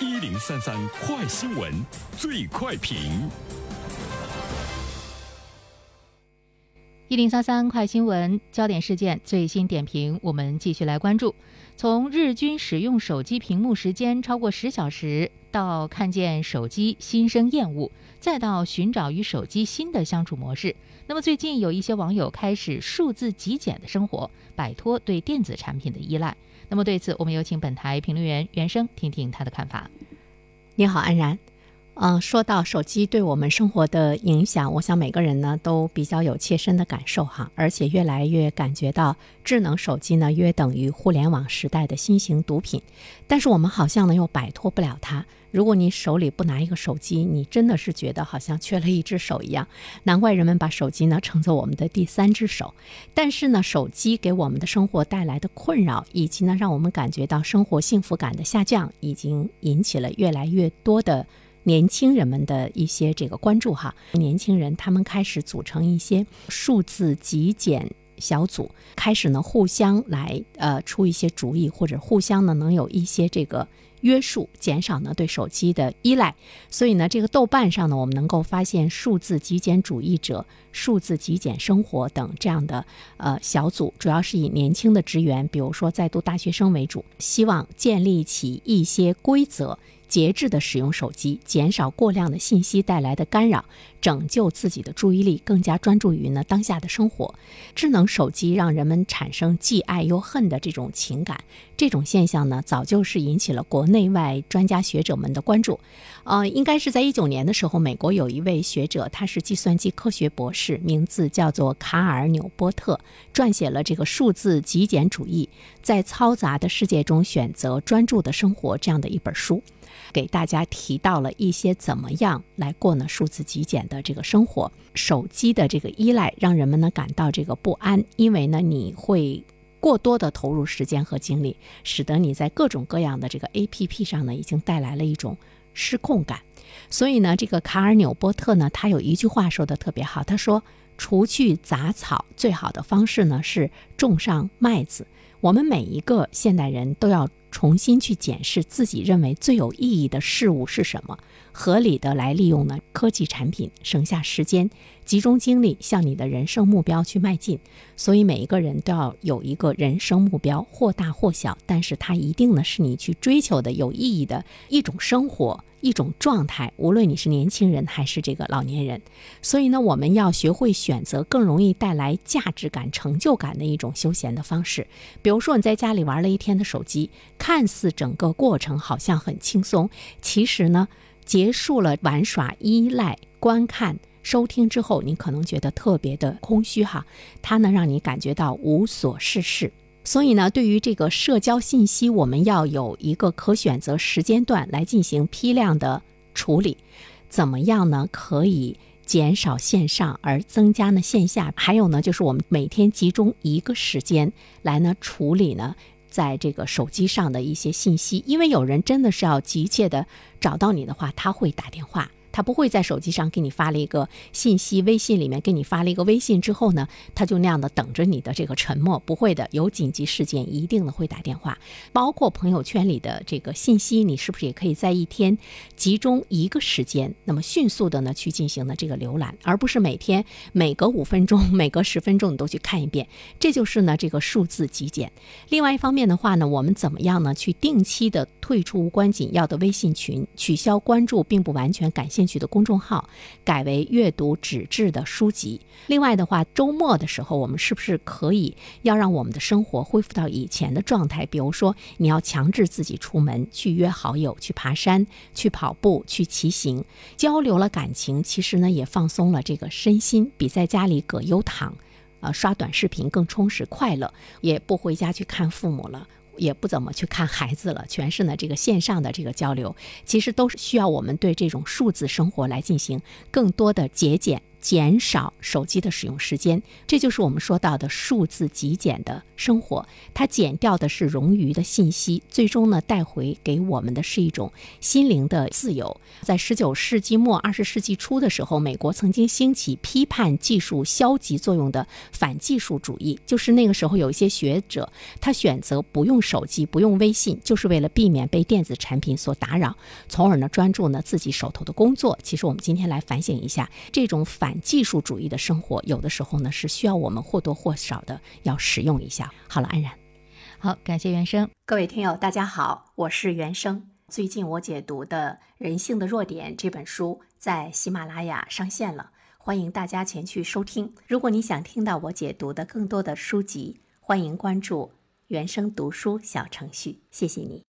一零三三快新闻，最快评。一零三三快新闻焦点事件最新点评，我们继续来关注。从日均使用手机屏幕时间超过十小时，到看见手机心生厌恶，再到寻找与手机新的相处模式。那么最近有一些网友开始数字极简的生活，摆脱对电子产品的依赖。那么对此，我们有请本台评论员袁生听听他的看法。你好，安然。嗯，说到手机对我们生活的影响，我想每个人呢都比较有切身的感受哈，而且越来越感觉到智能手机呢约等于互联网时代的新型毒品，但是我们好像呢又摆脱不了它。如果你手里不拿一个手机，你真的是觉得好像缺了一只手一样。难怪人们把手机呢称作我们的第三只手。但是呢，手机给我们的生活带来的困扰，以及呢让我们感觉到生活幸福感的下降，已经引起了越来越多的。年轻人们的一些这个关注哈，年轻人他们开始组成一些数字极简小组，开始呢互相来呃出一些主意，或者互相呢能有一些这个约束，减少呢对手机的依赖。所以呢，这个豆瓣上呢，我们能够发现数字极简主义者、数字极简生活等这样的呃小组，主要是以年轻的职员，比如说在读大学生为主，希望建立起一些规则。节制的使用手机，减少过量的信息带来的干扰，拯救自己的注意力，更加专注于呢当下的生活。智能手机让人们产生既爱又恨的这种情感，这种现象呢，早就是引起了国内外专家学者们的关注。呃，应该是在一九年的时候，美国有一位学者，他是计算机科学博士，名字叫做卡尔纽波特，撰写了这个数字极简主义，在嘈杂的世界中选择专注的生活这样的一本书。给大家提到了一些怎么样来过呢数字极简的这个生活。手机的这个依赖让人们呢感到这个不安，因为呢你会过多的投入时间和精力，使得你在各种各样的这个 APP 上呢已经带来了一种失控感。所以呢，这个卡尔纽波特呢，他有一句话说的特别好，他说：“除去杂草，最好的方式呢是种上麦子。”我们每一个现代人都要。重新去检视自己认为最有意义的事物是什么，合理的来利用呢科技产品，省下时间，集中精力向你的人生目标去迈进。所以每一个人都要有一个人生目标，或大或小，但是它一定呢是你去追求的有意义的一种生活。一种状态，无论你是年轻人还是这个老年人，所以呢，我们要学会选择更容易带来价值感、成就感的一种休闲的方式。比如说，你在家里玩了一天的手机，看似整个过程好像很轻松，其实呢，结束了玩耍、依赖、观看、收听之后，你可能觉得特别的空虚哈，它能让你感觉到无所事事。所以呢，对于这个社交信息，我们要有一个可选择时间段来进行批量的处理。怎么样呢？可以减少线上而增加呢线下。还有呢，就是我们每天集中一个时间来呢处理呢，在这个手机上的一些信息。因为有人真的是要急切的找到你的话，他会打电话。他不会在手机上给你发了一个信息，微信里面给你发了一个微信之后呢，他就那样的等着你的这个沉默。不会的，有紧急事件一定的会打电话。包括朋友圈里的这个信息，你是不是也可以在一天集中一个时间，那么迅速的呢去进行的这个浏览，而不是每天每隔五分钟、每隔十分钟你都去看一遍。这就是呢这个数字极简。另外一方面的话呢，我们怎么样呢去定期的退出无关紧要的微信群，取消关注并不完全感兴趣。的公众号改为阅读纸质的书籍。另外的话，周末的时候，我们是不是可以要让我们的生活恢复到以前的状态？比如说，你要强制自己出门去约好友，去爬山，去跑步，去骑行，交流了感情，其实呢也放松了这个身心，比在家里葛优躺，呃刷短视频更充实快乐，也不回家去看父母了。也不怎么去看孩子了，全是呢这个线上的这个交流，其实都是需要我们对这种数字生活来进行更多的节俭。减少手机的使用时间。这就是我们说到的数字极简的生活。它减掉的是冗余的信息，最终呢带回给我们的是一种心灵的自由。在十九世纪末二十世纪初的时候，美国曾经兴起批判技术消极作用的反技术主义，就是那个时候有一些学者，他选择不用手机、不用微信，就是为了避免被电子产品所打扰，从而呢专注呢自己手头的工作。其实我们今天来反省一下，这种反反技术主义的生活，有的时候呢是需要我们或多或少的要使用一下。好了，安然。好，感谢原生。各位听友，大家好，我是原生。最近我解读的《人性的弱点》这本书在喜马拉雅上线了，欢迎大家前去收听。如果你想听到我解读的更多的书籍，欢迎关注原生读书小程序。谢谢你。